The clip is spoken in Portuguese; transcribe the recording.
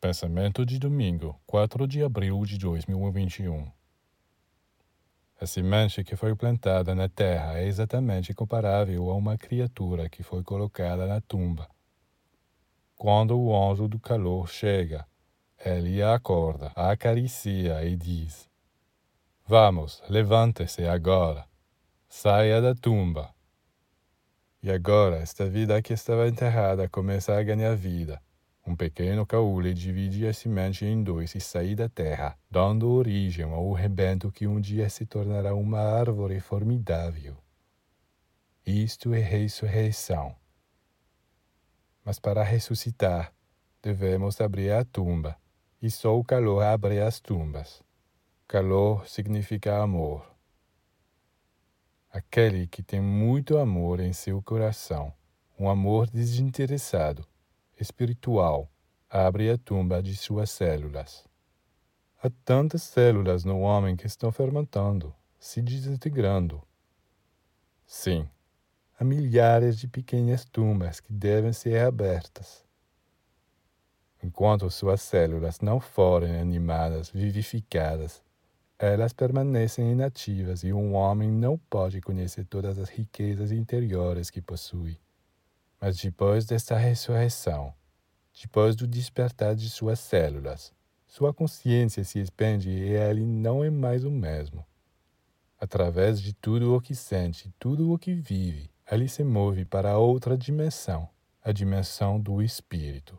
Pensamento de domingo, 4 de abril de 2021. A semente que foi plantada na terra é exatamente comparável a uma criatura que foi colocada na tumba. Quando o anjo do calor chega, ele a acorda, a acaricia e diz: Vamos, levante-se agora, saia da tumba. E agora esta vida que estava enterrada começa a ganhar vida um pequeno caule divide a semente em dois e sai da terra, dando origem ao rebento que um dia se tornará uma árvore formidável. Isto é ressurreição. Mas para ressuscitar, devemos abrir a tumba, e só o calor abre as tumbas. Calor significa amor. Aquele que tem muito amor em seu coração, um amor desinteressado, espiritual abre a tumba de suas células. Há tantas células no homem que estão fermentando, se desintegrando. Sim, há milhares de pequenas tumbas que devem ser abertas. Enquanto suas células não forem animadas, vivificadas, elas permanecem inativas e um homem não pode conhecer todas as riquezas interiores que possui. Mas depois desta ressurreição, depois do despertar de suas células, sua consciência se expande e ele não é mais o mesmo. Através de tudo o que sente, tudo o que vive, ele se move para outra dimensão, a dimensão do espírito.